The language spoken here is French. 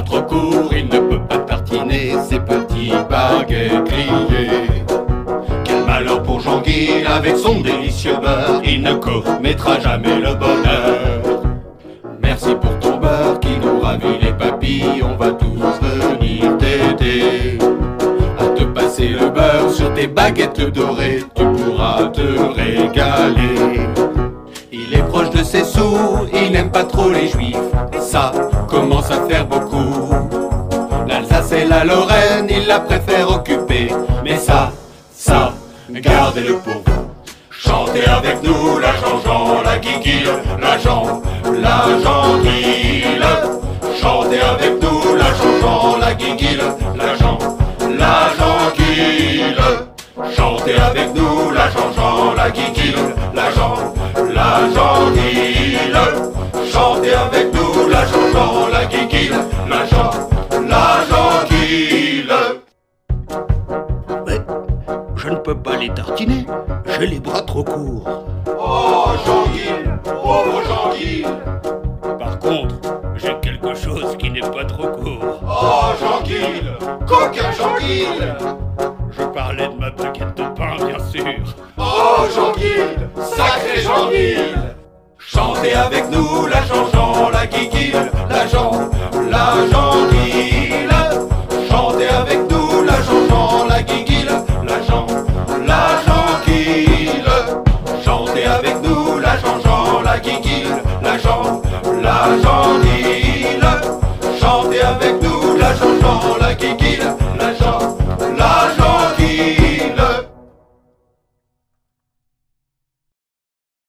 trop courts, il ne peut pas tartiner ses petits baguettes grillés. Quel malheur pour Jean-Guy avec son délicieux beurre, il ne commettra jamais le bonheur. Merci pour ton beurre qui nous ravit les papilles, on va tous venir t'aider. À te passer le beurre sur tes baguettes dorées, tu pourras te régaler. Il est proche de ses sous, il n'aime pas trop les juifs, ça commence à faire beaucoup. Et la Lorraine, il la préfère occuper, mais ça, ça, gardez-le pour. Chantez avec nous la Jean-Jean, la Guiguille, la Jean, la Jean-Guille. Chantez avec nous la Jean-Jean, la Guiguille, la Jean, la Jean-Guille. Chantez avec nous la Jean-Jean, la Guiguille, la Jean, la Jean-Guille. Chantez avec nous la Jean-Jean, la Guiguille, la Jean, je ne peux pas les tartiner. J'ai les bras trop courts. Oh Jean-Guille, pauvre Jean-Guille. Par contre, j'ai quelque chose qui n'est pas trop court. Oh Jean-Guille, coquin Jean-Guille. Je parlais de ma baguette de pain, bien sûr. Oh Jean-Guille, sacré Jean-Guille. Chantez avec nous la Jean-Jean, Shabbat